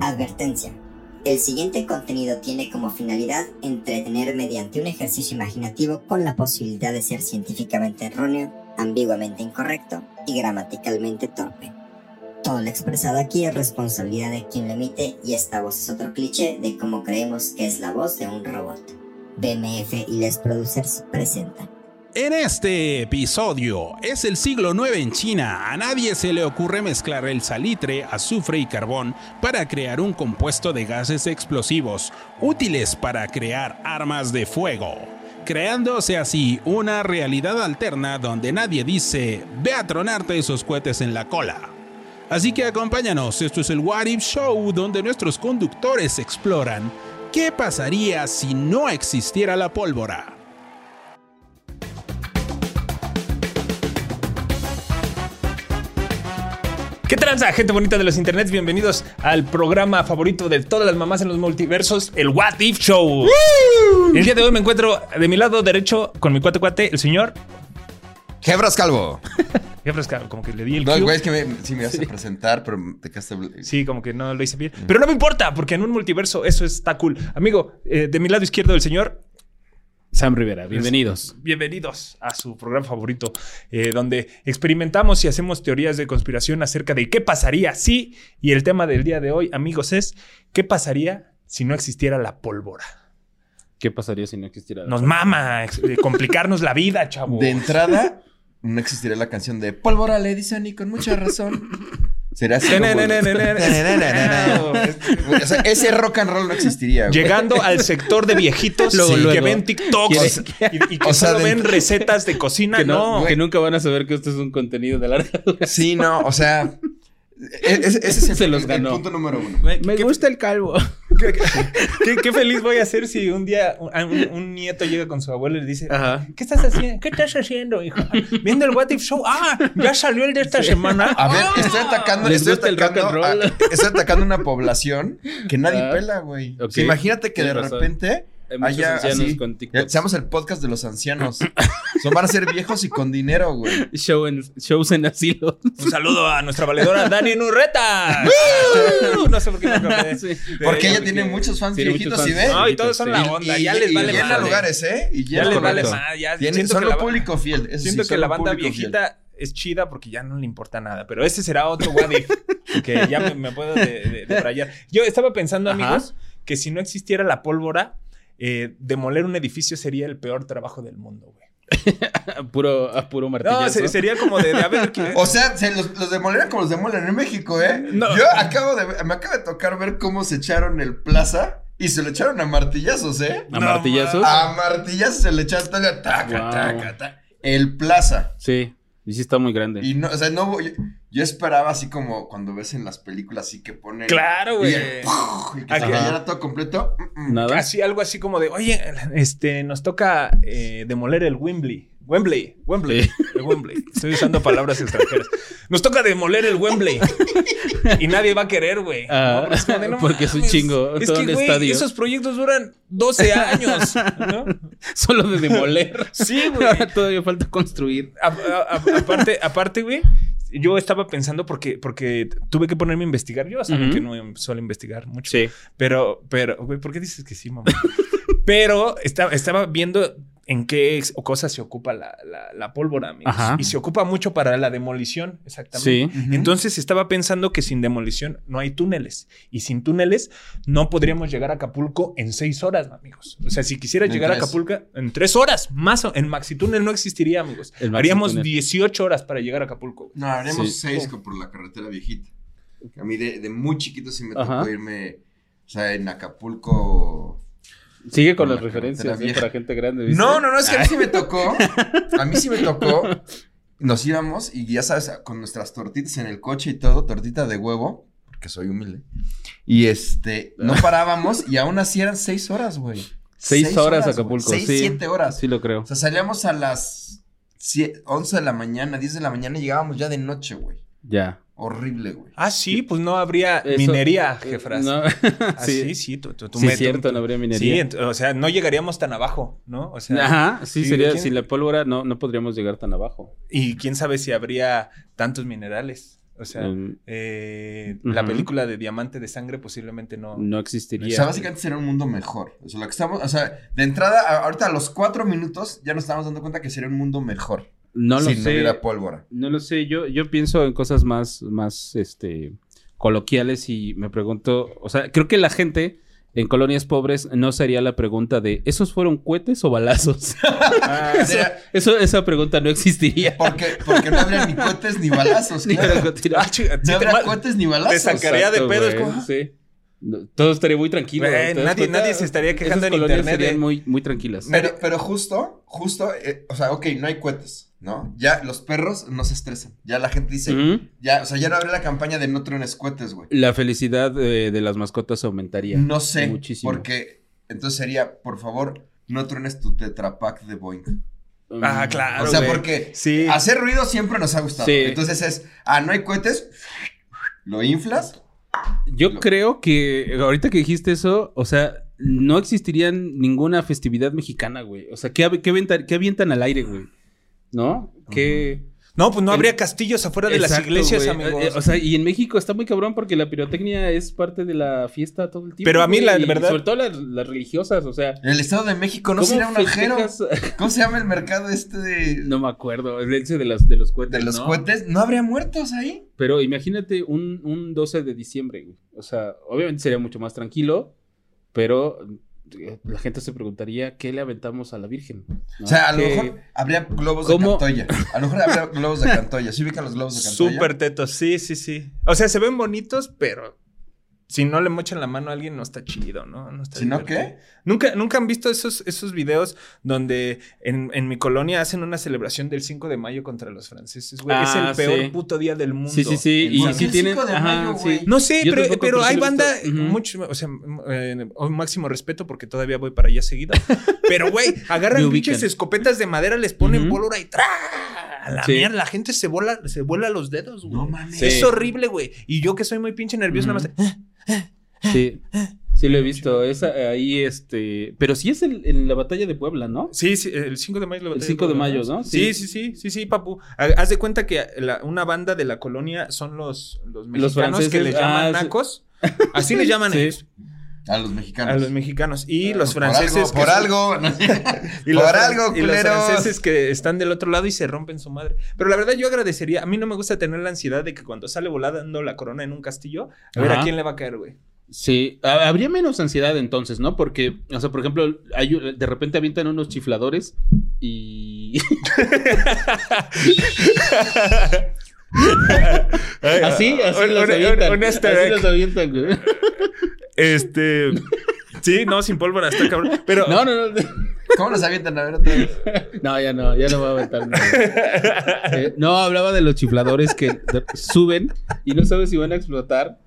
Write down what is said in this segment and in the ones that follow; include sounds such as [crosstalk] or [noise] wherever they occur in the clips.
Advertencia. El siguiente contenido tiene como finalidad entretener mediante un ejercicio imaginativo con la posibilidad de ser científicamente erróneo, ambiguamente incorrecto y gramaticalmente torpe. Todo lo expresado aquí es responsabilidad de quien lo emite y esta voz es otro cliché de cómo creemos que es la voz de un robot. BMF y Les Producers presentan. En este episodio, es el siglo IX en China. A nadie se le ocurre mezclar el salitre, azufre y carbón para crear un compuesto de gases explosivos útiles para crear armas de fuego, creándose así una realidad alterna donde nadie dice, ve a tronarte esos cohetes en la cola. Así que acompáñanos, esto es el What If Show donde nuestros conductores exploran qué pasaría si no existiera la pólvora. ¿Qué tranza, gente bonita de los internets? Bienvenidos al programa favorito de todas las mamás en los multiversos, el What If Show. El día de hoy me encuentro de mi lado derecho con mi cuate cuate, el señor. Jebras Calvo. [laughs] Qué fresca, como que le di el No, cue. güey, es que me, sí me ibas a presentar, pero te quedaste. Sí, como que no lo hice bien. Pero no me importa, porque en un multiverso eso está cool. Amigo, eh, de mi lado izquierdo el señor, Sam Rivera, bienvenidos. bienvenidos a su programa favorito, eh, donde experimentamos y hacemos teorías de conspiración acerca de qué pasaría si, y el tema del día de hoy, amigos, es qué pasaría si no existiera la pólvora. ¿Qué pasaría si no existiera? la Nos pólvora? mama eh, complicarnos la vida, chavo. De entrada, no existiría la canción de Pólvora le dicen y con mucha razón. [laughs] Sería así. como- o sea, ese rock and roll no existiría. güey. Llegando al sector de viejitos Luego, que luego. ven TikToks y, y que O sea, solo ven recetas de cocina. Que, no, no, que nunca van a saber que esto es un contenido de larga duración. Sí, no, o sea. E- Ese, ese es el, [laughs] Se los el ganó. punto número uno. Me qué- gusta el calvo. [laughs] Qué, qué- qué feliz voy a ser si un día un, un- un nieto llega con su abuelo y le dice: Ajá. ¿Qué estás haciendo? ¿Qué estás haciendo, hijo? Viendo el What If Show. Ah, ya salió el de esta semana. A ver, Ah. estoy atacando, ¿Les estoy gusta el rock atacando, and roll? a- estoy atacando una población que nadie Ah, pela, güey. Imagínate que de razón. repente Hay muchos ancianos así, con TikToks. seamos el podcast de los ancianos. [clears throat] Son van a ser viejos y con dinero, güey. Show en, shows en asilo. Un saludo a nuestra valedora [laughs] Dani Nurreta. no sé por qué me acordé. [laughs] Sí. de Porque ella porque- tiene muchos fans tiene viejitos muchos y ve. No, y todos son la onda. y, ya y- les y vale llena madre. lugares, ¿eh? Y Ya llena les vale más. Ya Tienen- siento son público fiel. eso Siento que la banda fiel. viejita es chida porque ya no le importa nada. Pero ese será otro what if, que ya me, me puedo de, de- debrayar. Yo estaba pensando, Ajá. amigos, que si no existiera la pólvora, eh, demoler un edificio sería el peor trabajo del mundo, güey. A [laughs] puro, a puro martillazo. No, se- sería como de, de a ver, ¿qué- [laughs] O sea, se los, los demolerían como los demolen en México, ¿eh? No. Yo acabo de me acaba de tocar ver cómo se echaron el plaza y se lo echaron a martillazos, ¿eh? ¿A No, martillazos? A martillazos se le echaron taca, taca, Wow. taca, taca. El plaza. Sí. Y sí está muy grande. Y no, o sea, no voy- yo esperaba así como cuando ves en las películas así que ponen. Claro, Y, güey. y que se cayera todo completo. Nada. Así, algo así como de, oye, este, nos toca eh, demoler el Wembley. Wembley, Wembley, el Wembley. Estoy usando palabras extranjeras. Nos toca demoler el Wembley. [laughs] y nadie va a querer, güey. Ah, No, porque es un chingo, Es todo que, el güey, estadio. esos proyectos duran 12 años, ¿no? [laughs] Solo de demoler. Sí, güey. Ahora todavía falta construir. A- a- a- aparte, aparte, güey, yo estaba pensando porque, porque tuve que ponerme a investigar. Yo saben que no suelo investigar mucho. Sí. Pero, pero, güey, ¿por qué dices que sí, mamá? [laughs] pero estaba, estaba viendo en qué cosas se ocupa la, la- la pólvora, amigos. Ajá. Y se ocupa mucho para la demolición, exactamente. Sí. Entonces estaba pensando que sin demolición no hay túneles. Y sin túneles no podríamos llegar a Acapulco en seis horas, amigos. O sea, si quisiera llegar a. Acapulco en tres horas, más o- en Maxitúnel no existiría, amigos. El Haríamos Maxitúnel. 18 horas para llegar a Acapulco. güey. No, haremos Sí. seis co- por la carretera viejita. A mí de, de muy chiquito sí me Ajá. tocó irme. O sea, en Acapulco. Sigue con las la referencias ¿eh? para gente grande. ¿viste? No, no, no, es que a mí sí me tocó. [laughs] A mí sí me tocó. Nos íbamos y ya sabes, con nuestras tortitas en el coche y todo, tortita de huevo, porque soy humilde. Y este, no parábamos y aún así eran seis horas, güey. Seis horas güey. Acapulco, Seis, sí. siete horas. Sí lo creo. O sea, salíamos a las sie- 11 de la mañana, 10 de la mañana y llegábamos ya de noche, güey. Ya. Horrible, güey. Ah, sí, pues no habría Eso- minería, eh, jefras. No. Ah, [laughs] sí, sí. sí, tú, tú, tú Sí, me- cierto, tú- no habría Sí, minería. ent- o sea, no llegaríamos tan abajo, ¿no? O sea, Ajá, sí, sí, sería, ¿quién- si la pólvora no, no podríamos llegar tan abajo. y quién sabe si habría tantos minerales. O sea, eh, la película de Diamante de Sangre posiblemente no. no O existiría. sea, básicamente sería un mundo mejor. O sea, lo que estamos, o sea, de entrada, ahorita a los cuatro minutos ya nos estamos dando cuenta que sería un mundo mejor. No lo si no sé. hubiera pólvora. No lo sé, yo, yo pienso en cosas más, más, este, coloquiales y me pregunto, o sea, creo que la gente en colonias pobres no sería la pregunta de, ¿esos fueron cohetes o balazos? [laughs] Ah, eso, esa pregunta no existiría. Porque, porque no habría ni cohetes ni balazos. [laughs] Ni claro. ah, chica, No ma- cohetes ni balazos. te sacaría de Exacto, pedo, es güey, como- sí. No, todo estaría muy tranquilo. Güey, ¿te das nadie- nadie se estaría quejando en colonias internet serían muy, muy tranquilas. Pero, pero justo, justo, eh, o sea, ok, no hay cohetes, ¿no? Ya los perros no se estresan. Ya la gente dice, Ujú. ya, o sea, ya no habría la campaña de no truenes cohetes, güey. La felicidad eh, de las mascotas aumentaría. No sé, Muchísimo. porque entonces sería, por favor, no truenes tu tetrapack de Boeing. Ah, Mm. claro. o sea, güey. porque Sí. hacer ruido siempre nos ha gustado. Sí. Entonces es, ah, no hay cohetes, lo inflas. Yo Lo- creo que ahorita que dijiste eso, o sea, no existiría ninguna festividad mexicana, güey. O sea, ¿qué, qué, qué avientan al aire, güey? ¿No? ¿Qué... No, pues no El- habría castillos afuera de las iglesias, amigos. Eh, eh, o sea, y en México está muy cabrón porque la pirotecnia es parte de la fiesta todo el tiempo. Pero a mí, la y verdad- Sobre todo las, las religiosas, o sea. En el Estado de México no ¿cómo sería un ajero. [laughs] ¿Cómo se llama el mercado este de, No me acuerdo, el ese de, las, de los cohetes. de los ¿no? cohetes? ¿No habría muertos ahí? Pero imagínate un, un 12 de diciembre, güey. O sea, obviamente sería mucho más tranquilo, pero la gente se preguntaría qué le aventamos a la Virgen. ¿no? O sea, a lo ¿Qué- mejor habría globos ¿Cómo? de Cantoya. A lo mejor habría [laughs] globos de Cantoya. ¿Sí ubican los globos de Cantoya? Súper tetos, sí, sí, sí. O sea, se ven bonitos, pero si no le mochan la mano a alguien, no está chido, ¿no? no está ¿Si no divertido. qué? ¿Nunca, ¿Nunca han visto esos, esos videos donde en, en mi colonia hacen una celebración del 5 de mayo contra los franceses, güey? es Ah, el peor sí. puto día del mundo. Sí, sí, sí. Y ¿Por San- qué si el tienen. 5 de ajá, mayo, güey? sí. No sé, Yo pero, tampoco, pero hay banda, mucho, o sea, eh, un máximo respeto porque todavía voy para allá seguido. [laughs] Pero, güey, agarran pinches escopetas de madera, les ponen Ujú. pólvora y ¡tra! A la Sí. mierda, la gente se vuela, se vuela los dedos, güey. No mames. Sí. Es horrible, güey. Y yo que soy muy pinche nervioso, nada más. Sí. Sí, lo he visto. Ahí, este. Pero sí es el- en la batalla de Puebla, ¿no? Sí, sí, el 5 de mayo. lo El batalla 5 de Puebla, mayo, ¿no? Sí, Sí. sí, sí, sí, sí, papu. Ha- Haz de cuenta que la- una banda de la colonia son los, los mexicanos franceses, que les llaman ah, nacos. Así les llaman [laughs] Sí. ellos, A los mexicanos. a los mexicanos. Y los Por franceses. algo, por que son- algo. [laughs] [laughs] Y los, por algo, y los franceses que están del otro lado y se rompen su madre. Pero la verdad yo agradecería, a mí no me gusta tener la ansiedad de que cuando sale volando la corona en un castillo, a ver Ajá. a quién le va a caer, güey. Sí, ha- habría menos ansiedad entonces, ¿no? Porque, o sea, por ejemplo, hay, de repente avientan unos chifladores y... [laughs] así, así Un- los un- avientan. un así los avientan, güey. Este. Sí, no, sin pólvora, está cabrón. Pero. No, no, no. ¿Cómo los avientan? A ver otra vez. No, ya no, ya no voy a aventar nada. Eh, no, hablaba de los chifladores que suben y no sabes si van a explotar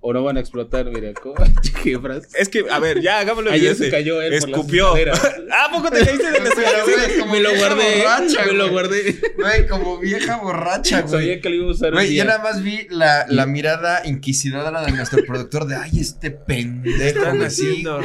o no van a explotar. Mira, ¿cómo? [laughs] Qué frase. Es que, a ver, ya hagámoslo Ayer se cayó él por las Escupió. escaleras. [laughs] ¿A poco te caíste de güey, como Me lo vieja guardé, borracha, me lo güey. guardé. Güey, como vieja borracha, [laughs] güey. Sabía que lo iba a usar Güey, yo nada más vi la, la mirada inquisidora de nuestro productor de ay, este pendejo. Están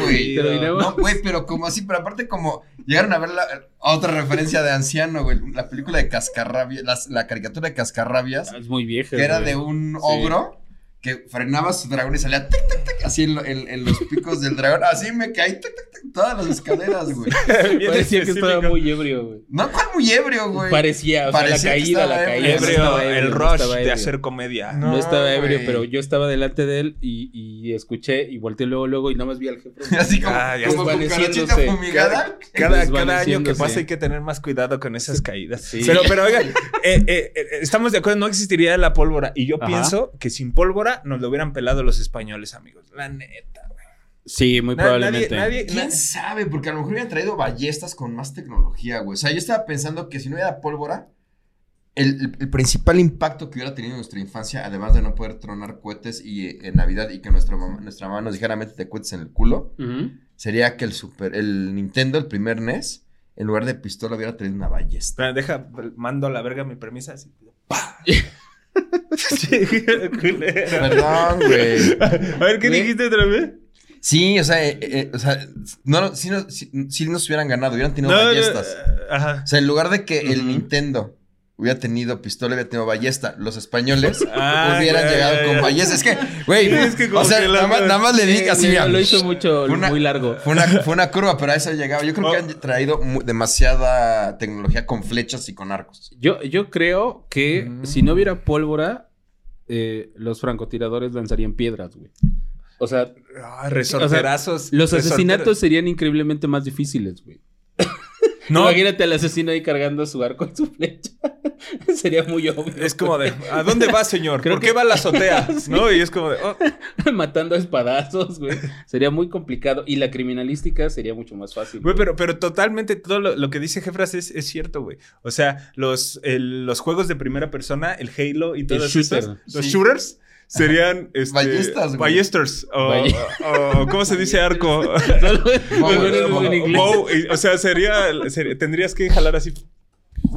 güey, No, güey, pero como así, pero aparte como llegaron a ver la otra referencia de anciano, güey, la película de Cascarrabias, las- la, caricatura de Cascarrabias, Ah, Es muy vieja. que era güey. de un Sí. ogro que frenaba su dragón y salía tic, tic, tic, así en, lo- en- en los picos del dragón. Así me caí tic, tic, tic, todas las escaleras, güey. [laughs] Parecía que estaba muy ebrio, güey. No, cuál muy ebrio, güey. Parecía, o sea, Parecía la que caída, estaba la ebrio. caída. no Ebrio, estaba ebrio, el no rush estaba de hacer comedia. No. No, estaba ebrio, güey. pero yo estaba delante de él y, y escuché y volteé luego, luego y nada más vi al jefe. [laughs] Así como, Ah, ya como fumigada. Cada, cada año que pasa hay que tener más cuidado con esas caídas. Sí. Pero, pero oigan, eh, eh, eh, estamos de acuerdo, no existiría la pólvora. Y yo Ajá. pienso que sin pólvora nos lo hubieran pelado los españoles, amigos. La neta, güey. Sí, muy probablemente. Nadie, nadie, ¿Quién sabe? Porque a lo mejor hubieran traído ballestas con más tecnología, güey. O sea, yo estaba pensando que si no hubiera pólvora, el, el- el principal impacto que hubiera tenido en nuestra infancia, además de no poder tronar cohetes y eh, en Navidad y que nuestra mamá, nuestra mamá nos dijera métete cohetes en el culo, sería que el super, el Nintendo, el primer NES, en lugar de pistola hubiera traído una ballesta. Deja, mando a la verga mi permisa. Así. ¡Pah! [laughs] [laughs] Perdón, güey. A ver, ¿qué ¿Ve? dijiste otra vez? Sí, o sea, eh, eh, o sea, no, si, no, si, si nos hubieran ganado, hubieran tenido No, no, ballestas. Ajá. O sea, en lugar de que el. Nintendo hubiera tenido pistola, hubiera tenido ballesta. Los españoles [laughs] Ah, hubieran llegado con ballesta. Es que, güey, Sí, es que como o sea, nada, más, nada más le di Sí, así, sí, mira. lo hizo mucho, Fue una- muy largo. Fue una, fue una curva, pero a eso llegaba. Yo creo que Oh. han traído demasiada tecnología con flechas y con arcos. Yo, yo creo que Mm. si no hubiera pólvora, eh, los francotiradores lanzarían piedras, güey. O sea, Ah, resorterazos. los resorteros. asesinatos serían increíblemente más difíciles, güey. No, Imagínate al asesino ahí cargando su arco en su flecha. [laughs] Sería muy obvio. es como de, ¿a dónde va, señor? Creo ¿Por qué que- va a la azotea? [laughs] ¿No? Y es como de, oh, [laughs] Matando a espadazos, güey. Sería muy complicado. Y la criminalística sería mucho más fácil. Güey, pero, pero totalmente todo lo, lo que dice Jefras es, es cierto, güey. O sea, los, el- los juegos de primera persona, el Halo y todos shooter. esos, los Sí. shooters serían [laughs] este, Ballestas, ballesters, o, o- o- ¿cómo se dice arco? [laughs] Bow, o sea, sería, sería- tendrías que jalar así.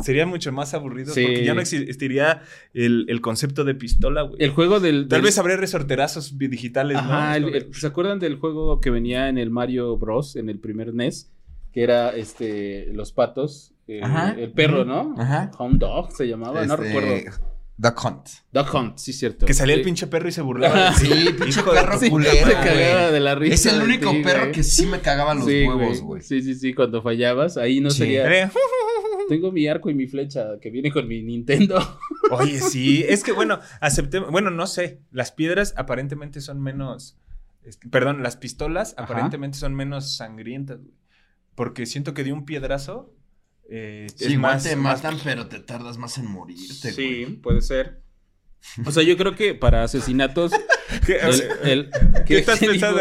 Sería mucho más aburrido Sí. porque ya no existiría el, el concepto de pistola, güey. El juego del. Tal del- vez habría resorterazos digitales, Ajá, ¿no? el- el- ¿se acuerdan del juego que venía en el Mario Bros. en el primer NES? Que era este los patos, Ajá. el perro, ¿no? Ajá. Hound Dog se llamaba, no Este, recuerdo. Duck Hunt. Dog Hunt, sí, cierto. que salía el pinche perro y se burlaba. [laughs] Sí, pinche perro Sí, culero, se güey. cagaba de la risa. Es el único ti, perro güey. que sí me cagaba los Sí, huevos, güey. Sí, sí, sí, cuando fallabas, ahí no Sí. sería. [laughs] Tengo mi arco y mi flecha que viene con mi Nintendo. [laughs] Oye, sí, es que bueno, aceptemos, bueno, no sé, las piedras aparentemente son menos, perdón, las pistolas Ajá. aparentemente son menos sangrientas, güey. Porque siento que de un piedrazo eh, Sí, es igual más, te más- matan, pero te tardas más en morirte, güey. Sí, puede ser. O sea, yo creo que para asesinatos. [laughs] ¿Qué, el, ¿qué estás pensando,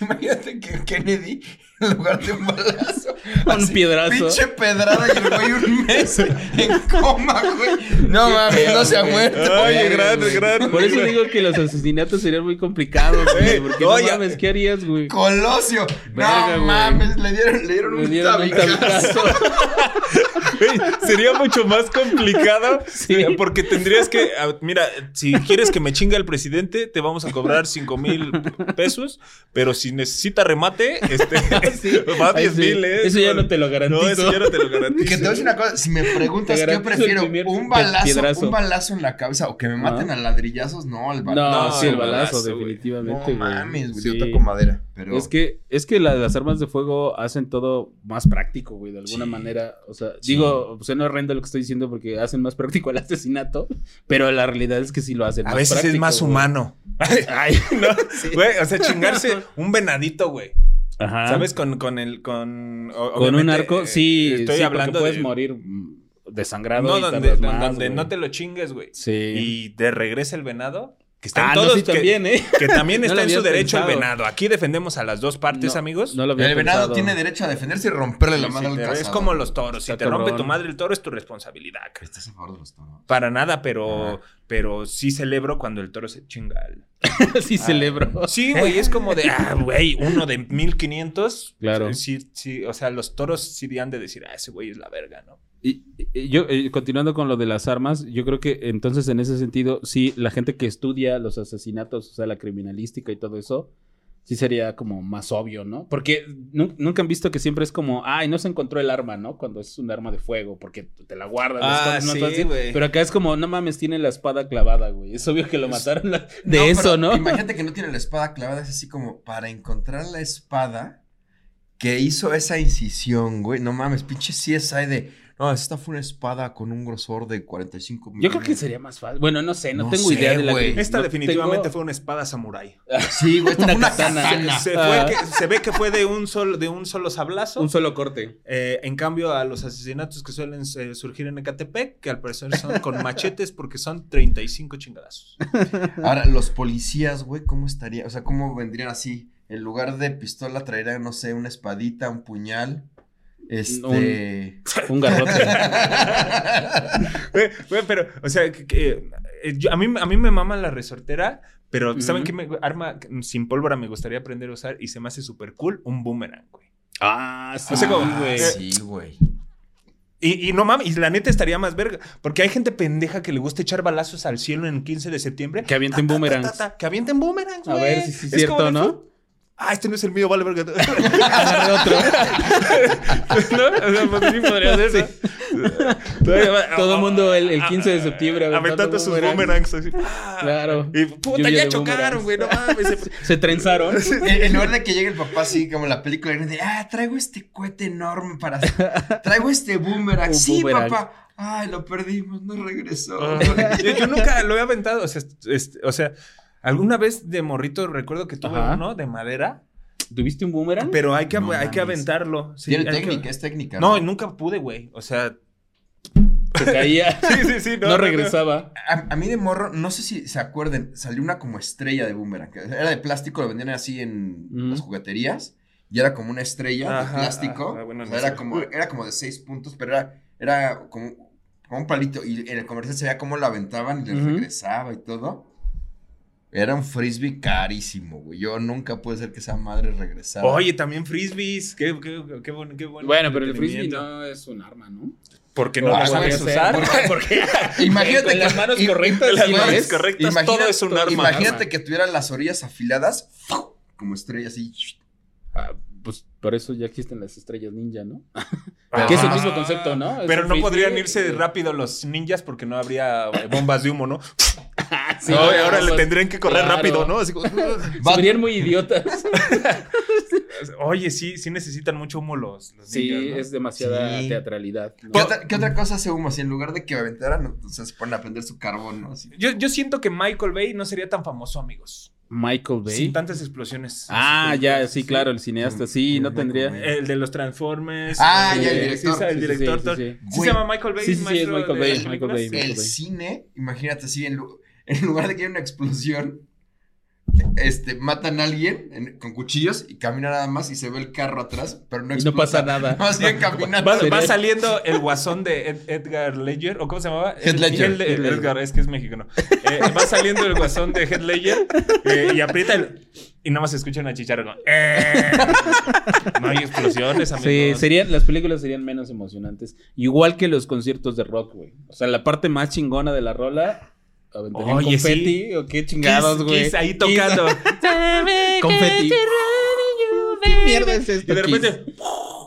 imagínate que Kennedy, en lugar de un balazo, [laughs] Un así, piedrazo. Pinche pedrada y el güey un mes en coma, güey. No mames, no se ha muerto. Oye, güey. gran, gran. Por eso digo que los asesinatos serían muy complicados, güey. Porque Oye. no mames, ¿qué harías, güey? Colosio. Verga, no güey. mames, le dieron, le dieron Le un dieron un tabicazo. [laughs] Güey, sería mucho más complicado Sí. eh, porque tendrías que, mira, si quieres que me chinga el presidente, te vamos a cobrar 5 mil pesos, pero si necesita remate, este, [laughs] Sí. [laughs] va a Ay, 10 sí. mil, ¿eh? Eso ya no te lo garantizo. No, eso ya no te lo [laughs] garantizo. Que te voy a decir una cosa, si me preguntas qué prefiero, un balazo, piedrazo. un balazo en la cabeza o que me maten Ah. a ladrillazos, no, el balazo. No, No, sí, el balazo, güey. definitivamente, No güey. mames, güey, Sí. yo toco madera. Pero Es que, es que la- las armas de fuego hacen todo más práctico, güey, de alguna Sí. manera. O sea, Sí. digo, pues no horrendo lo que estoy diciendo porque hacen más práctico el asesinato, pero la realidad es que sí lo hacen A más veces es más güey. humano. Ay, ¿no? Güey, o sea, chingarse un venadito, güey. Ajá. ¿Sabes? Con, con el, con... Con un arco, eh, sí, Estoy sí, hablando puedes de... morir desangrado No, y donde, donde, más, donde güey. no te lo chingues, güey. Sí. Y te regresa el venado. Que están ah, todos... no, sí, que- también, ¿eh? Que también No está en su derecho el venado. Aquí defendemos a las dos partes, No, amigos. No lo había el venado pensado. tiene derecho a defenderse y romperle la Sí, mano sí, al cazador. es como los toros. Si te rompe tu madre el toro, es tu responsabilidad. cara. ¿Estás a favor de los toros? Para nada, pero, Ah. pero sí celebro cuando el toro se chinga. al- [laughs] sí celebro. Sí, güey, es como de, ah, güey, uno de 1500. Claro. Sí, sí, o sea, los toros sí han de decir, ah, ese güey es la verga, ¿no? Y, y yo, eh, continuando con lo de las armas, yo creo que entonces en ese sentido, sí, la gente que estudia los asesinatos, o sea, la criminalística y todo eso, sí sería como más obvio, ¿no? Porque nu- nunca han visto que siempre es como, ay, no se encontró el arma, ¿no? Cuando es un arma de fuego, porque te la guardas. la Ah, no así. Pero acá es como, no mames, tiene la espada clavada, güey. Es obvio que lo mataron la- de No, eso, ¿no? Imagínate que no tiene la espada clavada, es así como para encontrar la espada que hizo esa incisión, güey. No mames, pinche CSI de. No, esta fue una espada con un grosor de 45 Yo creo que sería más fácil. Bueno, no sé, no, No tengo sé, idea de la güey. Esta no definitivamente tengo- fue una espada samurái. [laughs] Sí, güey, esta Una una katana. katana. Se, fue que- se ve que fue de un solo, de un solo sablazo. un solo corte. Eh, en cambio, a los asesinatos que suelen eh, surgir en Ecatepec, que al parecer son con [laughs] machetes porque son 35 chingadazos. Ahora, los policías, güey, ¿cómo estaría? O sea, ¿cómo vendrían así? En lugar de pistola traerían, no sé, una espadita, un puñal. Este. [laughs] Un garrote. Güey, güey, pero, o sea, que- que, eh, yo- a, mí, a mí me mama la resortera, pero ¿saben qué me- arma sin pólvora me gustaría aprender a usar y se me hace súper cool? Un boomerang, güey. ah, sí, O sea, como- güey. Ah, sí, güey. Y, y no mames, y la neta estaría más verga. Porque hay gente pendeja que le gusta echar balazos al cielo en el 15 de septiembre. Que avienten Ta, ta, ta, boomerangs. ta, ta, Que avienten boomerangs, A güey. ver si sí es cierto, ¿no? Ah, este no es el mío, vale, verga. [laughs] Agarré otro. [laughs] ¿No? O sea, pues sí podría ser va- Todo el mundo el, el 15 de septiembre Aventando sus boomerangs. así. Ah. Claro. Y puta, ya chocaron, güey, no mames. Se [laughs] trenzaron. En, en lugar de que llegue el papá así como la película de, ah, traigo este cohete enorme para traigo este boomerang. Un sí, boomerang. papá. Ay, lo perdimos, no regresó. Ah. yo, yo nunca lo he aventado. O sea, este, o sea, alguna vez de morrito recuerdo que tuve Ajá. uno de madera, ¿Tuviste un boomerang? pero hay que, No hay que aventarlo. Sí, Tiene hay que- técnica, es técnica. No, nunca pude, güey. O sea, Se caía. [laughs] sí, sí, sí. No, regresaba. A, a mí de morro, no sé si se acuerden, salió una como estrella de boomerang. Era de plástico, lo vendían así en Mm. las jugueterías. Y era como una estrella Ajá, de plástico. ajá, bueno, o sea, era como, era como de seis puntos, pero era, era como, como un palito. Y en el comercial se veía cómo lo aventaban y les Ujú. regresaba y todo. Era un frisbee carísimo, güey. Yo nunca pude ser que esa madre regresara. Oye, también frisbees. Qué, qué, qué bueno, qué bueno. Bueno, pero el frisbee no es un arma, ¿no? Porque no Ah, lo sabes usar. [laughs] porque- Porque [laughs] Imagínate Con que las manos y- correctas, las manos correctas, todo es un arma. Imagínate arma. que tuvieran las orillas afiladas como estrella así. Ah, pues por eso ya existen las estrellas ninja, ¿no? Ah. [laughs] Que es el mismo concepto, ¿no? Es Pero no podrían irse rápido los ninjas porque no habría eh, bombas de humo, ¿no? [laughs] sí, No, y ahora le tendrían que correr claro. rápido, ¿no? Así como- [laughs] Se muy idiotas. [laughs] Oye, sí, sí necesitan mucho humo los, los Sí, es demasiada Sí. teatralidad. ¿no? ¿Qué otra, qué otra cosa hace humo? Si en lugar de que aventaran, o sea, se ponen a prender su carbón, ¿no? Así. Yo, yo siento que Michael Bay no sería tan famoso, amigos. Michael Bay. Sin tantas explosiones. Ah, ya, sí, claro, el cineasta, sí, no tendría. El de los Transformers. Ah, el ya, el director. sí, el Sí, sí, director. sí, sí, ¿Sí se llama Michael Bay? Sí, sí, sí, es Michael Bay, Michael? Bay. Michael El Bay. cine, imagínate así, en, [laughs] en lugar de que haya una explosión, este, matan a alguien en- con cuchillos y camina nada más y se ve el carro atrás, pero no Y no explota. pasa nada. [laughs] Más bien [laughs] caminando. Va, saliendo el guasón de Ed- Edgar Ledger, ¿o cómo se llamaba? Heath Ledger. Edgar, es que es mexicano. Eh, va saliendo el guasón de Heath Ledger eh, y aprieta el... Y nada más se escucha una chicharra como... "Eh". No hay explosiones, amigos. Sí, serían, las películas serían menos emocionantes. Igual que los conciertos de rock, güey. O sea, la parte más chingona de la rola. Aventarían Oye, confeti, sí. o qué chingados, güey. Kiss ahí tocando. [laughs] confeti. ¿Qué mierda es Y esto? de Kiss? repente...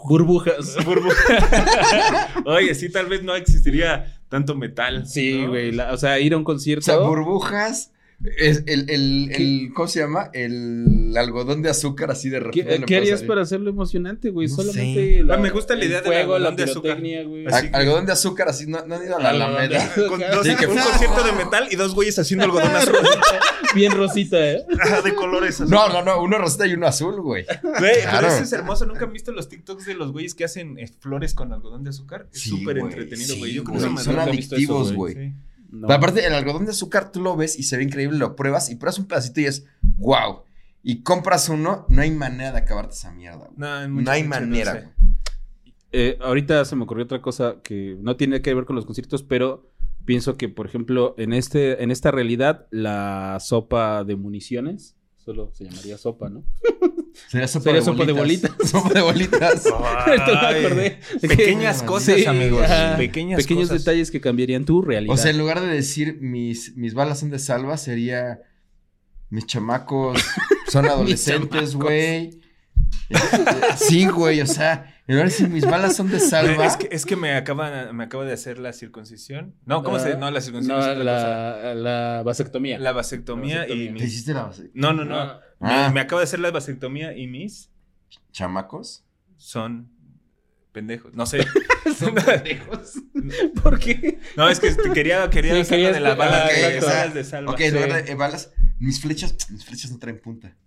Burbujas. [laughs] burbuja. Oye, sí, tal vez no existiría tanto metal. Sí, güey. O sea, ir a un O concierto. sea, burbujas. Es el, el, el, ¿cómo se llama? El algodón de azúcar así de repente. ¿Qué, qué harías para hacerlo emocionante, güey? No Solamente. sé. la- Ah, me gusta la idea del fuego, la algodón de azúcar. Así- Algodón de azúcar así, ¿no, no han ido a la Algodón Alameda? Con dos- Sí, que- [laughs] un concierto de metal y dos güeyes haciendo algodón [laughs] azul. Bien rosita, ¿eh? Ajá, de colores así. No, no, no, uno rosita y uno azul, güey. Güey, Claro. pero eso es hermoso. ¿Nunca han visto los TikToks de los güeyes que hacen eh, flores con algodón de azúcar? Es Sí, súper güey, entretenido, sí, güey. Yo creo güey, que me son adictivos, güey. Sí. No. Pero aparte, el algodón de azúcar tú lo ves y se ve increíble, lo pruebas y pruebas un pedacito y es wow. Y compras uno, no hay manera de acabarte esa mierda, güey. No, hay No, mucho- hay mucho manera. Eh, ahorita se me ocurrió otra cosa que no tiene que ver con los conciertos, pero pienso que, por ejemplo, en este, en esta realidad, la sopa de municiones, solo se llamaría sopa, ¿no? [laughs] Sería sopa, Sería de, sopa de bolitas. [laughs] sopa de bolitas. [laughs] Me acordé. Pequeñas cosas, amigos. ajá. Pequeñas Pequeños cosas. detalles que cambiarían tu realidad. O sea, en lugar de decir mis, mis balas son de salva, sería mis chamacos son [laughs] adolescentes, güey. sí, güey, o sea, lugar de decir mis balas son de salva. [laughs] Es que, es que me, acaba, me acaba de hacer la circuncisión. No, ¿cómo se No, la circuncisión. No, es la, la vasectomía. La vasectomía La y vasectomía. ¿Te mis... hiciste la base? No, no, no. Ah. Me, Ah. me acaba de hacer la vasectomía y mis ¿Chamacos? son pendejos. No sé. [laughs] Son [laughs] pendejos. ¿Por qué? No, es que quería, quería Sí, de la bala ah, de, balas de salva. Ok, lugar de eh, balas, mis flechas, mis flechas no traen punta.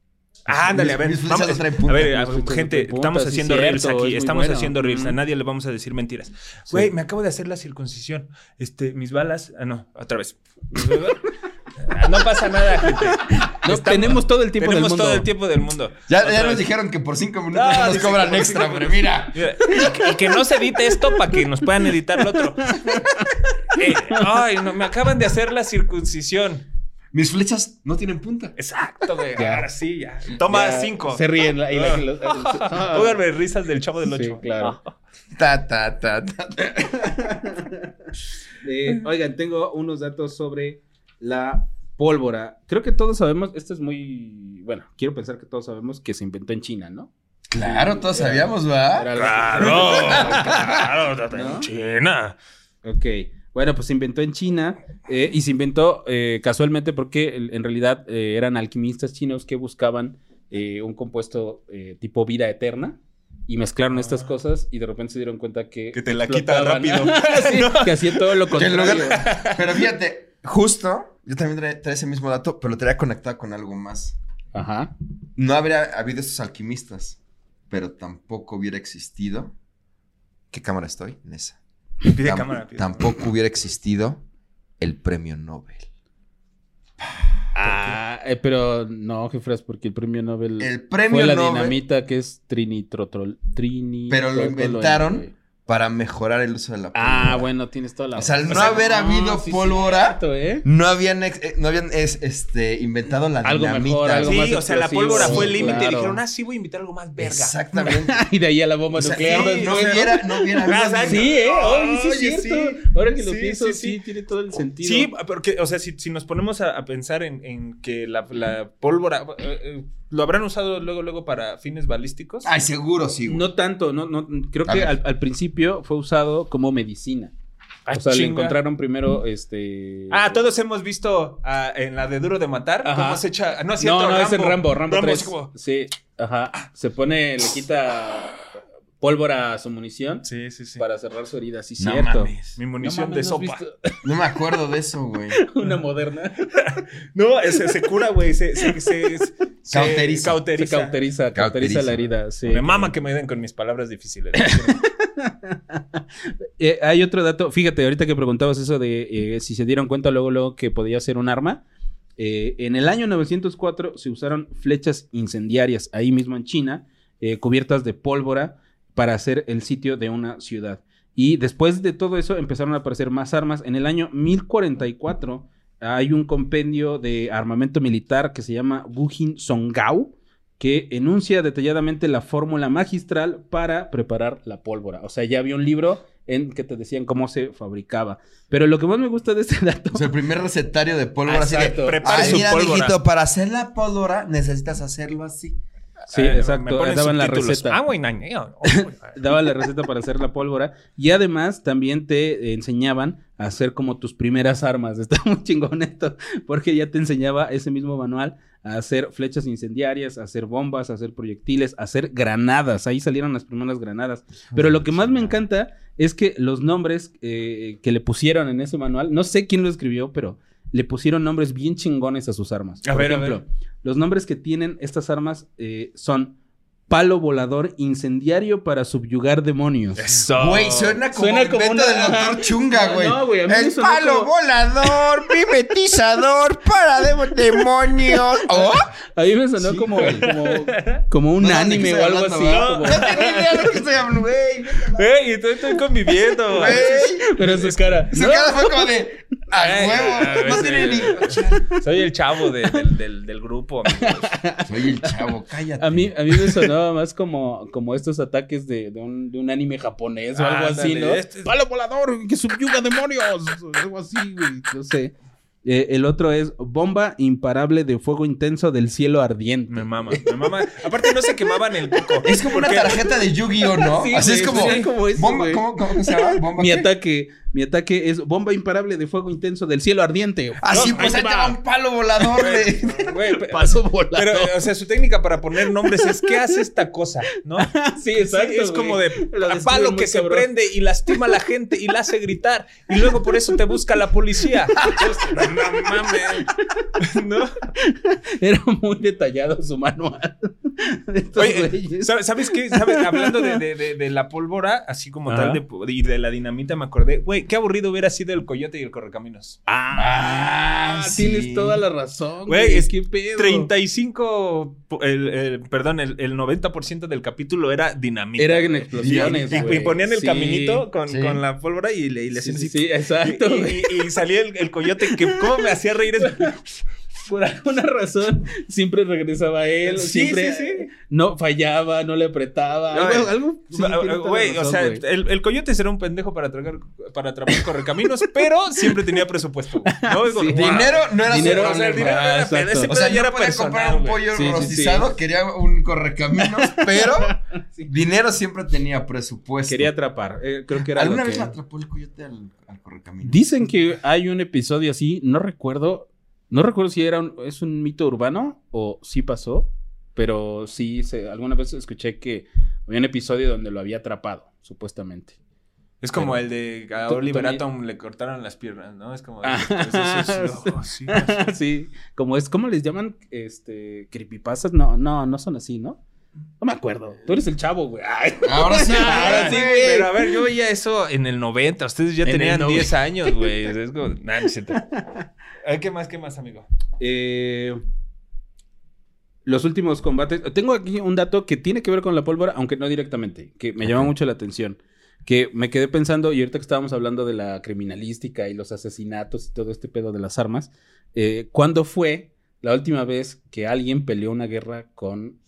Ah, ándale, a ver. vamos- a ver, Mis a- no gente, punta, estamos sí, haciendo cierto, reels aquí. Estamos bueno. haciendo reels. A nadie le vamos a decir mentiras. Güey, me acabo de hacer la circuncisión. Este, mis balas. Ah, no, otra vez. Ah, no pasa nada, gente. No, Estamos- tenemos todo el tiempo Tenemos del mundo. todo el tiempo del mundo. Ya, ya nos dijeron que por cinco minutos no nos cobran extra, cinco pero mira. [laughs] Mira, Y que, y que no se edite esto para que nos puedan editar lo otro. [laughs] Eh, ay, no, me acaban de hacer la circuncisión. Mis flechas no tienen punta. Exacto, güey. [laughs] Ya. Ahora sí, ya. Toma Ya, cinco. Se ríen. la- y la- Ah. los- [laughs] Pónganme risas del chavo del Sí, ocho. claro. Ta, ta, ta, ta. [laughs] Eh, oigan, tengo unos datos sobre la pólvora. Creo que todos sabemos, esto es muy, bueno, quiero pensar que todos sabemos que se inventó en China, ¿no? Claro, todos sabíamos, ¿verdad? Era Claro, claro, ¿No? en China. Ok. Bueno, pues se inventó en China eh, y se inventó eh, casualmente porque en realidad eh, eran alquimistas chinos que buscaban eh, un compuesto eh, tipo vida eterna y mezclaron estas cosas y de repente se dieron cuenta que... Ah. Que te la quita rápido. [laughs] Sí, [laughs] que hacía todo lo contrario. lugar- [laughs] Pero fíjate, justo, yo también traía, traía ese mismo dato, pero lo traía conectado con algo más. Ajá. No habría habido esos alquimistas, pero tampoco hubiera existido. ¿Qué cámara estoy? En esa. Pide Tam- cámara. pide. Tampoco hubiera existido el premio Nobel. Ah, eh, pero no, Jefras, porque el premio Nobel El premio fue la Nobel dinamita que es trinitrotrol. Trini Pero lo inventaron para mejorar el uso de la pólvora. Ah, bueno, tienes toda la O sea, al no sea, haber habido sí, pólvora, cierto, ¿eh? No habían, ex- eh, no habían es- este, inventado la Algo dinamita. mejor, algo Sí, más o sea, la pólvora fue el sí, límite y claro. dijeron, ah, sí, voy a invitar algo más verga. Exactamente. [laughs] y de ahí a la bomba O sea, nuclear. sí, no hubiera, no hubiera habido. Ah. Sí, ¿eh? Oye, sí, es sí. cierto. Ahora que lo Sí, pienso, sí, sí, sí. tiene todo el sentido. Sí, porque, o sea, si, si nos ponemos a, a pensar en, en que la, la pólvora eh, eh, lo habrán usado luego, luego para fines balísticos. Ay, seguro sí, güey. No tanto, no, no, creo A que al, al principio fue usado como medicina. Ah, o sea, le encontraron primero este. Ah, todos hemos visto ah, en la de Duro de Matar Ajá. cómo se echa. No, es cierto, No, no, es en Rambo, Rambo, Rambo 3. es como- Sí, ajá. Se pone, le quita pólvora a su munición Sí, sí, sí. para cerrar su herida, sí, No cierto. mames. Mi No munición mames, de ¿no has sopa. visto [laughs] No me acuerdo de eso, güey. [laughs] Una moderna. [laughs] No, se, se cura, güey. Se, se, se, se- Cauteriza. Se cauteriza. cauteriza, cauteriza Cauteriza. la herida, sí. Me mama que me den con mis palabras difíciles. Eh, hay otro dato, fíjate, ahorita que preguntabas eso de eh, si se dieron cuenta luego, luego que podía ser un arma. eh, en el año 904 se usaron flechas incendiarias ahí mismo en China, eh, cubiertas de pólvora para hacer el sitio de una ciudad. Y después de todo eso empezaron a aparecer más armas. En el año 1044 hay un compendio de armamento militar que se llama Bujin Songao, que enuncia detalladamente la fórmula magistral para preparar la pólvora. O sea, ya había un libro en que te decían cómo se fabricaba. Pero lo que más me gusta de este dato... O sea, el primer recetario de pólvora así de. Exacto. Prepare Ay, su mira, pólvora. mijito, para hacer la pólvora necesitas hacerlo así. Sí, Eh, exacto. me Daban la receta. Ah, [laughs] güey. Daban la receta para hacer la pólvora. Y además también te enseñaban a hacer como tus primeras armas. [laughs] Está muy chingón esto. Porque ya te enseñaba ese mismo manual a hacer flechas incendiarias, a hacer bombas, a hacer proyectiles, a hacer granadas. Ahí salieron las primeras granadas. Pero lo que más me encanta es que los nombres eh, que le pusieron en ese manual, no sé quién lo escribió, pero le pusieron nombres bien chingones a sus armas. A Por ver, a ejemplo, los nombres que tienen estas armas eh, son palo volador incendiario para subyugar demonios. Eso. Güey, suena como Suena el como una- del doctor Chunga, [laughs] güey. No, güey, a mí me palo como- volador, [laughs] mimetizador para de- demonios. [laughs] ¿Oh? A mí me sonó como, como, como un No anime o algo así. ¿verdad? como- No tengo idea de lo que estoy hablando, güey. Ey, estoy, estoy conviviendo. Güey. Pero su cara. Su ¿no? cara fue como de. A huevo. No sí. tiene ni. [laughs] Soy el chavo de- del, del, del grupo, amigos. Soy el chavo, cállate. A mí, a mí me sonaba más como, como estos ataques de, de un, de un anime japonés o algo así, ¿no? este es- ¡Palo volador! ¡Que subyuga demonios! Algo así, güey. No sé. Eh, el otro es bomba imparable de fuego intenso del cielo ardiente. Me mama, me mama. Aparte no se quemaban el coco. Es como una Porque- tarjeta de Yu-Gi-Oh, ¿no? Sí, Así es como. sí, como eso, bomba. ¿cómo, ¿Cómo se llama? [laughs] ¿Bomba Mi qué? ataque, mi ataque es bomba imparable de fuego intenso del cielo ardiente. Así, No, pues ahí te va. un palo volador, güey. Güey, [laughs] pe- Paso volador. pero, o sea, su técnica para poner nombres es ¿qué hace esta cosa? ¿No? [laughs] sí, exacto. Sí, es como de palo que se cabrón. prende y lastima a la gente y la hace gritar. Y luego por eso te busca la policía. Entonces, [laughs] no mames. ¿No? Era muy detallado su manual. de estos Oye. ¿sabes, ¿sabes qué? ¿Sabes? Hablando de, de- de- de la pólvora, así como Ajá. tal, de, y de la dinamita, me acordé. Güey, qué aburrido hubiera sido el coyote y el correcaminos. Ah, sí. tienes toda la razón. Güey, es qué pedo. 35, po- el, el- perdón, el, el 90% del capítulo era dinamita. Eran güey. explosiones, Y, y- ponían el Sí. caminito con, Sí. con la pólvora y le, y le Sí, hacían sí, así. sí, exacto. Y, güey. y- y salía el, el coyote que cómo me hacía reír es- [laughs] por alguna razón siempre regresaba a él. Sí, siempre sí, sí. no fallaba, no le apretaba. No, algo, eh, algo- sí, la Güey, o sea, güey. el, el coyote será un pendejo para atracar, para atrapar correcaminos, [laughs] pero siempre tenía presupuesto. ¿no? Wow. Dinero no era Dinero, su O sea, el dinero no era O sea, yo era podía personal, comprar un pollo rostizado, sí. quería un correcaminos, [laughs] pero Sí. dinero siempre tenía presupuesto. Quería atrapar. eh, creo que era ¿Alguna lo vez que- atrapó el coyote al, al correcaminos? Dicen que hay un episodio así, no recuerdo, no recuerdo si era un, es un mito urbano o sí pasó, pero sí, se, alguna vez escuché que había un episodio donde lo había atrapado, supuestamente. Es como Pero- el de a Oliver Atom le cortaron las piernas, ¿no? Es como. Ah, pues, [laughs] sí. [laughs] sí, pasó. sí, como es, ¿cómo les llaman? Este, creepypastas, no, no, no son así, ¿no? No me acuerdo. Tú eres el chavo, güey. Ay. Ahora sí, [laughs] Ahora sí, Güey. Pero a ver, yo veía eso en el 90. Ustedes ya En tenían 90. 10 años, güey. O sea, es como. Nah, ver, ¿qué más, qué más, amigo? Eh, los últimos combates. Tengo aquí un dato que tiene que ver con la pólvora, aunque no directamente, que me llama mucho la atención. Que me quedé pensando, y ahorita que estábamos hablando de la criminalística y los asesinatos y todo este pedo de las armas, eh, ¿cuándo fue la última vez que alguien peleó una guerra con,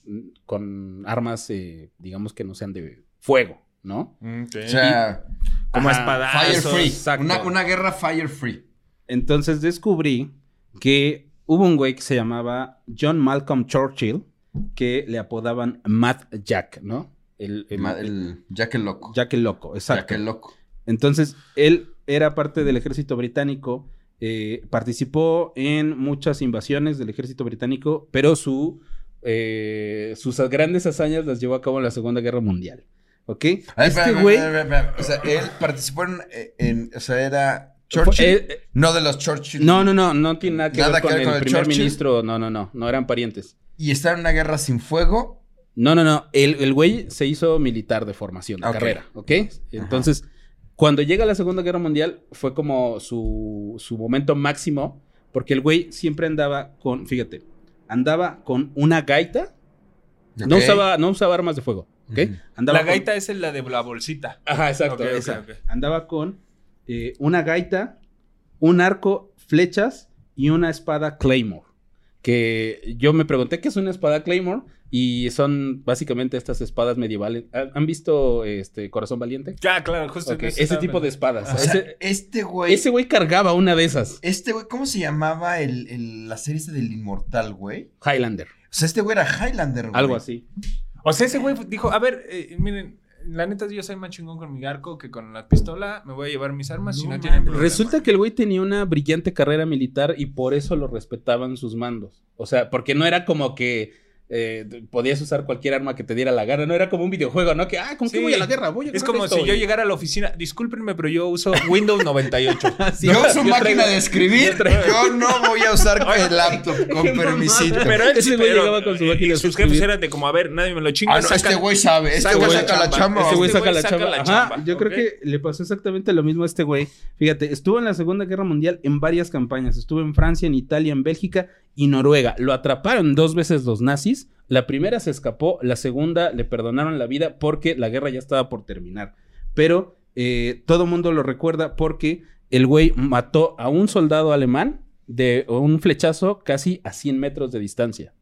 con armas, eh, digamos que no sean de fuego, ¿no? O sea, como espadazos. fire free. Una, una guerra fire free. Entonces descubrí que hubo un güey que se llamaba John Malcolm Churchill, que le apodaban Mad Jack, ¿no? El, el- Ma- El Jack el loco. Jack el loco, exacto. Jack el loco. Entonces, él era parte del ejército británico, eh, participó en muchas invasiones del ejército británico, pero su, eh, sus grandes hazañas las llevó a cabo en la Segunda Guerra Mundial. ¿Ok? Este güey... O sea, él participó en, en- O sea, era Churchill. eh, no de los Churchill. no, no, no, no tiene nada que Nada ver que con ver el con el primer Churchill. ministro, no, no, no, no eran parientes. Y está en una guerra sin fuego. No, no, no. El, el güey se hizo militar de formación, de Ok. carrera, ¿ok? Entonces, cuando llega la Segunda Guerra Mundial, fue como su, su momento máximo, porque el güey siempre andaba con, fíjate, andaba con una gaita, no, Ok. usaba, no usaba armas de fuego, ¿ok? Andaba La con- gaita es la de la bolsita. Ajá, exacto. Ok, ok, esa. Andaba con eh, una gaita, un arco, flechas y una espada Claymore. Que yo me pregunté qué es una espada Claymore y son básicamente estas espadas medievales. ¿Han visto este Corazón Valiente? Ya, claro, justo. Ok, en eso Ese tipo de espadas. O sea, ese, este güey. ese güey cargaba una de esas. Este güey, ¿cómo se llamaba el, el- la serie del inmortal, güey? Highlander. O sea, este güey era Highlander, güey. Algo así. O sea, ese güey dijo, a ver, eh, miren, la neta yo soy más chingón con mi arco que con la pistola. Me voy a llevar mis armas si no tienen problema. Resulta que el güey tenía una brillante carrera militar y por eso lo respetaban sus mandos. O sea, porque no era como que eh, podías usar cualquier arma que te diera la gana. No era como un videojuego, ¿no? Que, ah, ¿con qué Sí. voy a la guerra? Voy a Es como esto, si yo llegara a la oficina, discúlpenme, pero yo uso Windows 98. [laughs] Sí, yo uso máquina traigo- de escribir. yo no voy a usar [laughs] el laptop [laughs] con Qué permisito. Pero él sí, güey pero- llegaba con su máquina y sus jefes eran de como, a ver, nadie me lo chinga. Ah, no, saca- este güey sabe. Este güey saca la chamba. Este güey Este saca güey la saca chamba. la Ajá, chamba, yo creo que le pasó exactamente lo mismo a este güey. Fíjate, estuvo en la Segunda Guerra Mundial en varias campañas. Estuvo en Francia, en Italia, en Bélgica y Noruega. Lo atraparon dos veces los nazis. La primera se escapó, la segunda le perdonaron la vida porque la guerra ya estaba por terminar. Pero eh, todo mundo lo recuerda porque el güey mató a un soldado alemán de un flechazo casi a 100 metros de distancia.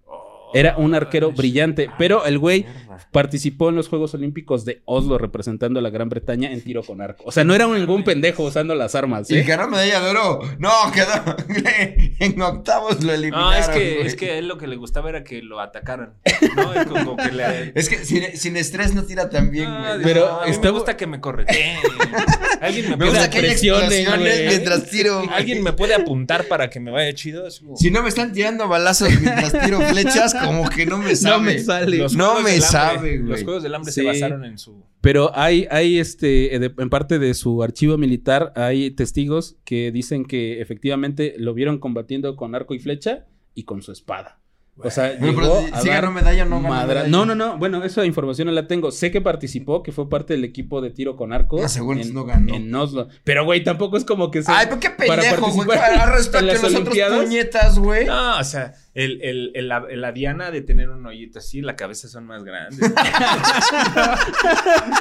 Era un arquero brillante, pero el güey participó en los Juegos Olímpicos de Oslo representando a la Gran Bretaña en tiro con arco. O sea, no era ningún pendejo usando las armas. Y ¿eh? ganó medalla de oro. No, quedó. [laughs] en octavos lo eliminaron. No, es que, güey. es que a él lo que le gustaba era que lo atacaran. ¿no? Es como que le. [laughs] Es que sin, sin estrés no tira tan bien, güey. Pero no, a mí está- me gusta que me correteen. [laughs] Alguien me, Me puede, gusta que mientras tiro. güey. alguien me puede apuntar para que me vaya chido. Es como- Si no me están tirando balazos mientras tiro flechas, como que no me sabe. No me sale. Los no me Hambre- sabe, güey. Los juegos del hambre Sí. se basaron en su. Pero hay, hay este, eh, en parte de su archivo militar, hay testigos que dicen que efectivamente lo vieron combatiendo con arco y flecha y con su espada. O sea, Bueno, llegó pero a si ganó medalla, no ganó madra- medalla. No, no, no. Bueno, esa información no la tengo. Sé que participó, que fue parte del equipo de tiro con arco. No, seguro en, no ganó. En Oslo. Pero, güey, tampoco es como que se. Ay, pero qué para pendejo, güey. [laughs] en de las los otros Olimpiadas. puñetas, güey. No, o sea, el, el, el- la, la diana de tener un hoyito así, la cabeza son más grandes. [laughs] [laughs]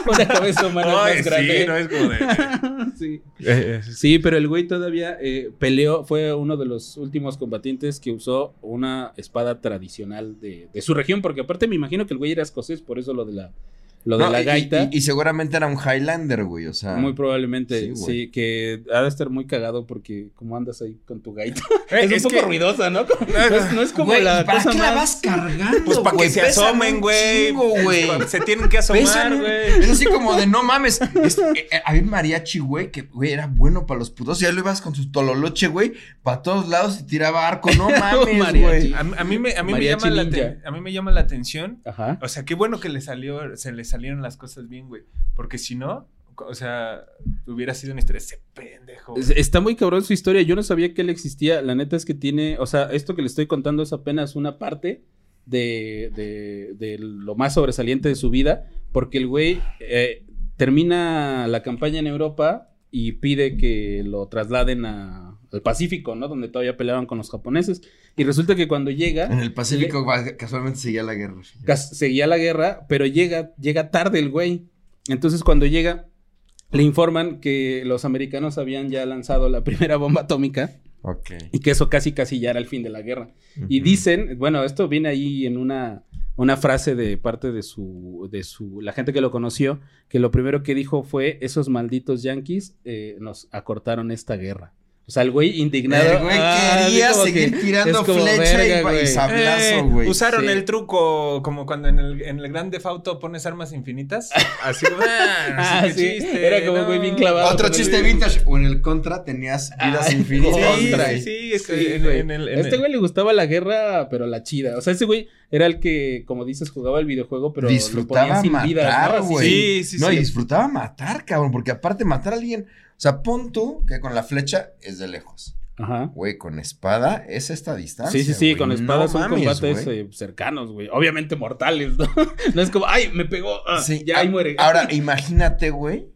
Una cabeza humana Ay, más grande. Sí, no es como de. Sí. Eh, Sí, pero el güey todavía eh, peleó, fue uno de los últimos combatientes que usó una espada tradicional de, de su región, porque aparte me imagino que el güey era escocés, por eso lo de la, lo de No, la y- gaita. Y, y seguramente era un Highlander, güey. O sea. Muy probablemente, Sí, que ha de estar muy cagado porque como andas ahí con tu gaita. [laughs] Eh, es un es poco que- ruidosa, ¿no? Como- no, es, no es como Güey, la ¿para cosa qué más... la vas cargando? Pues para que se asomen, un güey. chingo, güey. [laughs] Se tienen que asomar, Pesan- güey. Es así como de no mames. Es- eh, eh, había un mariachi, güey, que güey era bueno para los putos. Ya lo ibas con su tololoche, güey, para todos lados y tiraba arco. No [laughs] mames, Mariachi. güey. A, a mí me, a mí me Mariachi llama la a mí me llama la atención. Ajá. O sea, qué bueno que le salió, se le salieron las cosas bien, güey. Porque si no, o sea, hubiera sido una historia ese pendejo. Está muy cabrón su historia. Yo no sabía que él existía. La neta es que tiene, o sea, esto que le estoy contando es apenas una parte de, de- de lo más sobresaliente de su vida, porque el güey eh, termina la campaña en Europa y pide que lo trasladen a- al Pacífico, ¿no? Donde todavía peleaban con los japoneses. Y resulta que cuando llega, En el Pacífico casualmente seguía la guerra. seguía la guerra, pero llega, llega tarde el güey. Entonces cuando llega, le informan que los americanos habían ya lanzado la [laughs] primera bomba atómica Ok. y que eso casi casi ya era el fin de la guerra. Y dicen, bueno, esto viene ahí en una, una frase de parte de su, de su, la gente que lo conoció, que lo primero que dijo fue, esos malditos yanquis eh, nos acortaron esta guerra. O sea, el güey indignado. El güey ah, quería seguir que tirando flecha verga, y, y güey. sablazo, Eh, güey. usaron Sí. el truco como cuando en el, en el Gran Defauto pones armas infinitas. Así como, ah, [laughs] Ah, qué sí, chiste, era como güey bien clavado. Otro chiste vintage. O en el contra tenías vidas Ay, infinitas. Sí, sí, sí, es que Sí, en, güey. en el, en este el- güey le gustaba la guerra, pero la chida. O sea, ese güey era el que, como dices, jugaba el videojuego, pero lo disfrutaba ponía sin matar, vida. ¿no? Güey. Sí, sí, no, sí. y disfrutaba matar, cabrón, porque aparte matar a alguien, o sea, pon tú que con la flecha es de lejos. Ajá. Güey, con espada es esta distancia. Sí, sí, sí, güey. con espadas No son mames, combates güey. cercanos, güey. Obviamente mortales, ¿no? [laughs] no es como, ay, me pegó, ah, Sí, ya a- ahí muere. [laughs] Ahora, imagínate, güey,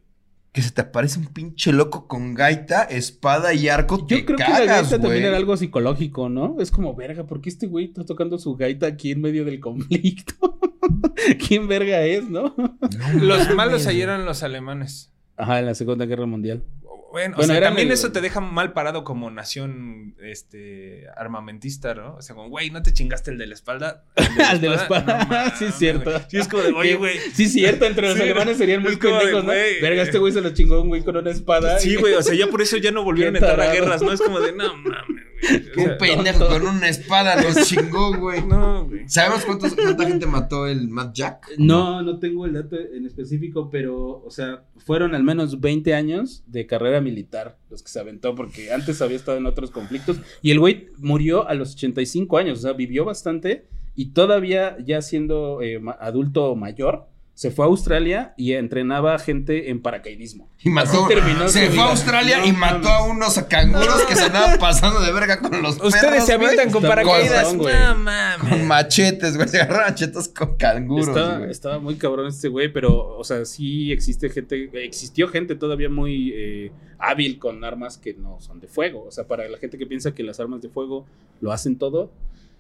que se te aparece un pinche loco con gaita, espada y arco. Yo te creo que la gaita güey. también era algo psicológico, ¿no? Es como, verga, ¿por qué este güey está tocando su gaita aquí en medio del conflicto? [laughs] ¿Quién verga es, no? No Los mames, malos ahí eran los alemanes. Ajá, en la Segunda Guerra Mundial. Bueno, o sea, también el- eso te deja mal parado como nación este armamentista, ¿no? O sea, como, güey, no te chingaste el de la espalda. [laughs] Al de la espalda. [laughs] Sí, es cierto. Sí, es como de, oye, güey. Sí, cierto, entre los Sí, alemanes serían muy es pendejos, ¿no? Verga, este güey se lo chingó un güey con una espada. Sí, y- güey, o sea, ya por eso ya no [laughs] volvieron a entrar a guerras, ¿no? Es como de, no mames, [laughs] O Un sea, pendejo con una espada nos chingó, güey. [laughs] No, güey. ¿Sabemos cuántos, cuánta gente mató el Matt Jack? No, no tengo el dato en específico, pero, o sea, fueron al menos 20 años de carrera militar los que se aventó, porque antes había estado en otros conflictos. Y el güey murió a los 85 años, o sea, vivió bastante y todavía ya siendo eh, adulto mayor, se fue a Australia y entrenaba gente en paracaidismo. Y mató. Terminó se fue a. Australia No y mató a unos canguros que se andaban pasando de verga con los Ustedes perros, se avientan con paracaídas. güey. No mames. Con machetes, güey. [laughs] Se agarran machetes con canguros, estaba muy cabrón este güey, pero, o sea, sí existe gente, existió gente todavía muy eh, hábil con armas que no son de fuego. O sea, para la gente que piensa que las armas de fuego lo hacen todo,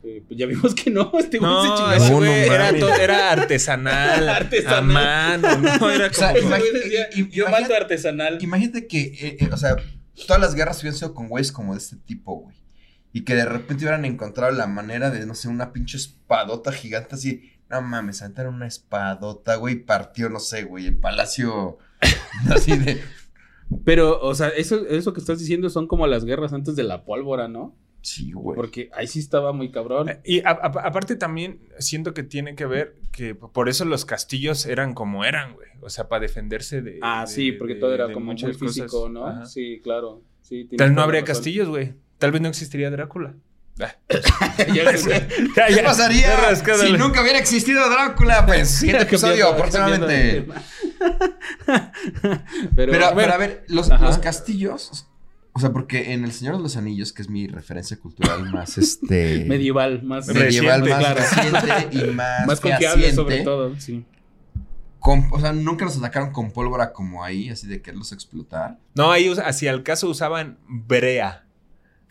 eh, pues ya vimos que no, [laughs] este güey se No, chingaba. ese No, güey no era, mames. to- era artesanal, [laughs] Artesanal. a mano, no era O sea, como... decía, y- y- yo imagínate- mato artesanal. Imagínate que, eh, eh, o sea, todas las guerras hubieran sido con güeyes como de este tipo, güey. Y que de repente hubieran encontrado la manera de, no sé, una pinche espadota gigante así. No mames, aventaron una espadota, güey, y partió, no sé, güey, el palacio [laughs] así de... Pero, o sea, eso, eso que estás diciendo son como las guerras antes de la pólvora, ¿no? Sí, güey. Porque ahí sí estaba muy cabrón. Y a- a- aparte también siento que tiene que ver que por eso los castillos eran como eran, güey. O sea, para defenderse de... Ah, de- sí, porque de- todo era como muy cosas. físico, ¿no? Ajá. Sí, claro. Sí, Tal no habría razón. castillos, güey. Tal vez no existiría Drácula. [laughs] [laughs] Ya sé. Ya, ¿Qué pasaría si nunca hubiera existido Drácula? Pues, [laughs] siguiente episodio, tema. Pero, Pero, bueno, pero a ver, los castillos O sea, porque en El Señor de los Anillos, que es mi referencia cultural más este. [laughs] Medieval, más medieval, reciente, más claro. reciente y [laughs] más, Más confiable fehaciente, sobre todo, sí. con- o sea, nunca los atacaron con pólvora como ahí, así de quererlos explotar. No, ahí hacia el caso usaban brea.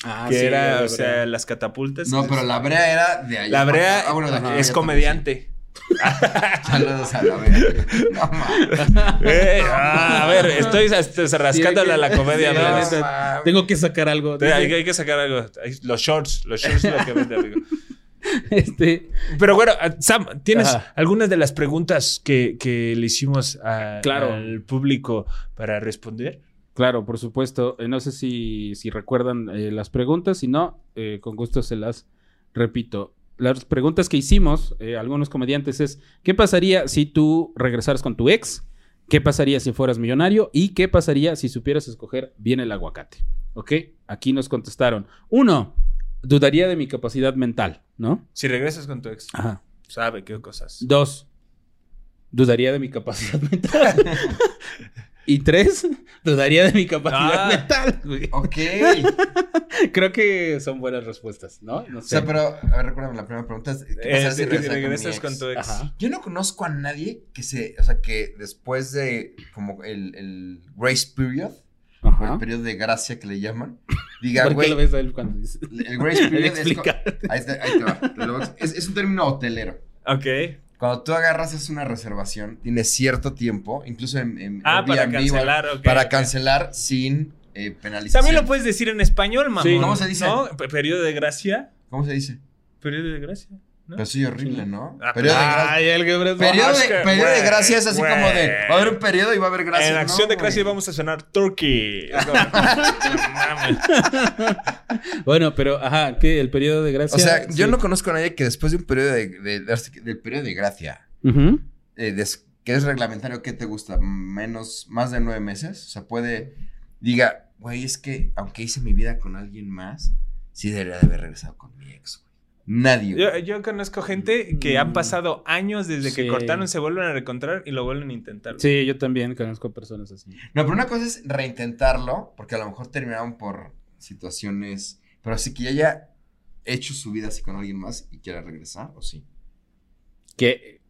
Ah, que sí, era, o sea, las catapultas. No, pero la brea era de allá. La brea. Ah, bueno, es comediante. también. Saludos a la brea. No mames. Eh, ah, a ver, estoy rascándole a la comedia. Sí, ¿no? la neta. Tengo que sacar algo. Te- Hay, que sacar algo. Los shorts, los shorts es lo que vende, amigo. [laughs] este, Pero bueno, ah, Sam, ¿tienes Ajá. algunas de las preguntas que, que le hicimos a- Claro. al público para responder? Claro, por supuesto. Eh, no sé si, si recuerdan eh, las preguntas. Si no, eh, con gusto se las repito. Las preguntas que hicimos, eh, algunos comediantes, es: ¿qué pasaría si tú regresaras con tu ex? ¿Qué pasaría si fueras millonario? ¿Y qué pasaría si supieras escoger bien el aguacate? ¿Ok? Aquí nos contestaron. Uno, dudaría de mi capacidad mental, ¿no? Si regresas con tu ex, Ajá. sabe qué cosas. Dos, dudaría de mi capacidad [laughs] mental. Y tres, [laughs] dudaría de mi capacidad Ah. mental. güey. Ok. [laughs] Creo que son buenas respuestas, ¿no? No O sé. sea, pero, a ver, recuérdame, la primera pregunta es: ¿qué Eh, pasaría si regresas con, con mi ex? tu ex. Ajá. Yo no conozco a nadie que se, o sea, que después de como el, el grace period, o Ajá. el periodo de gracia que le llaman, diga, ¿Por qué güey, lo ves a él cuando dice? el grace [laughs] period es, ahí, te, ahí te va, te lo es, es un término hotelero. Ok. Cuando tú agarras es una reservación, tienes cierto tiempo, incluso en, en Ah, para cancelar, ok, para cancelar sin eh, penalización. También lo puedes decir en español, mamón. Sí. ¿Cómo se dice? ¿No? Pe- Periodo de gracia. ¿Cómo se dice? Periodo de gracia. ¿No? Pero soy horrible, ¿no? Ah, periodo de gracia. Ay, el que Periodo es de, periodo de güey, gracia es así como de. Va a haber un periodo y va a haber gracia. en ¿no, acción de gracia güey? vamos a sonar Turkey. [laughs] Bueno, pero, ajá, ¿qué? El periodo de gracia. O sea, yo Sí. no conozco a nadie que después de un periodo de, de- de- del periodo de gracia, eh, des- que es reglamentario, ¿qué te gusta? Menos, más de nueve meses. O sea, puede, diga, güey, es que aunque hice mi vida con alguien más, sí debería de haber regresado con mi ex, güey. Nadie. Yo, yo conozco gente que han pasado años desde que cortaron, se vuelven a recontrar y lo vuelven a intentar. Sí, yo también conozco personas así. No, pero una cosa es reintentarlo, porque a lo mejor terminaron por situaciones, pero así que ya haya hecho su vida así con alguien más y quiera regresar, ¿o sí? Que,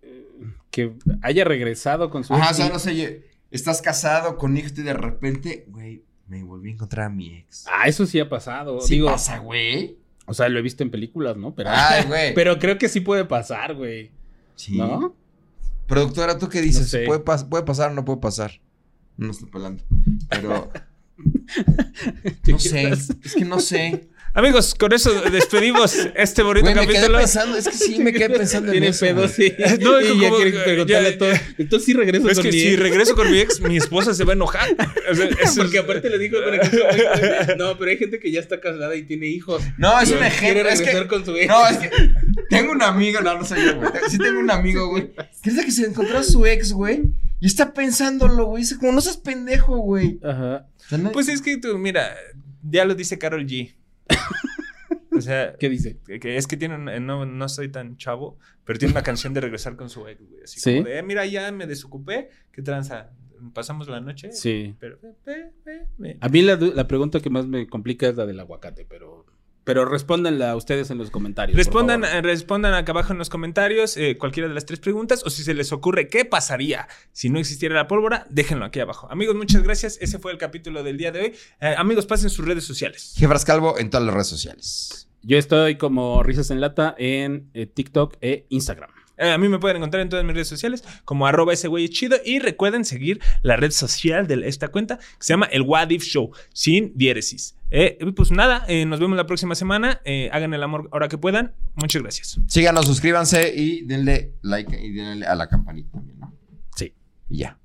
que haya regresado con su. Ajá, o ex sea, no sé, estás casado con hijo y de repente, güey, me volví a encontrar a mi ex. Ah, eso sí ha pasado. ¿Sí Digo, pasa, güey? O sea, lo he visto en películas, ¿no? Pero, Ay, [laughs] güey. pero creo que sí puede pasar, güey. Sí. ¿No? Productora, ¿tú qué dices? No sé. ¿Puede, pas- ¿Puede pasar o no puede pasar? No estoy pelando. Pero. [laughs] no sé. Es que no sé. Amigos, con eso despedimos este bonito Güey, me quedé capítulo. pensando. Es que sí, me quedé pensando en Tiene eso. pedos, güey. sí. [laughs] No, y como- ya como- quiere preguntarle ya- todo. Entonces sí regreso Es con que mi si ex. regreso con mi ex, mi esposa se va a enojar. O sea, [laughs] eso Porque es- aparte le dijo con el- No, pero hay gente que ya está casada y tiene hijos. No, es un Quiere ejemplo. Es regresar que. con su ex. No, es que. Tengo un amigo. No, no soy yo, güey. Sí, tengo un amigo, güey. [laughs] Que dice que se encontró a su ex, güey. Y está pensándolo, güey. Dice, como no seas pendejo, güey. Ajá. Pues es que tú, mira, ya lo dice Carol G. O sea, ¿Qué dice? que, que es que tiene, un- no, no soy tan chavo, pero tiene una canción de regresar con su ex, güey. Así ¿Sí? como de, "Eh, mira, ya me desocupé, ¿qué tranza? ¿Pasamos la noche? Sí. Pero, eh, eh, eh, eh. A mí la, la pregunta que más me complica es la del aguacate, pero. Pero respóndanla ustedes en los comentarios. Respondan, eh, respondan acá abajo en los comentarios eh, cualquiera de las tres preguntas o si se les ocurre qué pasaría si no existiera la pólvora, déjenlo aquí abajo. Amigos, muchas gracias. Ese fue el capítulo del día de hoy. Eh, amigos, pasen sus redes sociales. Jefras Calvo en todas las redes sociales. Yo estoy como Risas en Lata en eh, TikTok e Instagram. Eh, a mí me pueden encontrar en todas mis redes sociales como arroba ese güey es chido y recuerden seguir la red social de esta cuenta que se llama el What If Show sin diéresis. Eh, pues nada, eh, nos vemos la próxima semana. Eh, hagan el amor ahora que puedan. Muchas gracias. Síganos, suscríbanse y denle like y denle a la campanita también, ¿no? Sí. Y ya.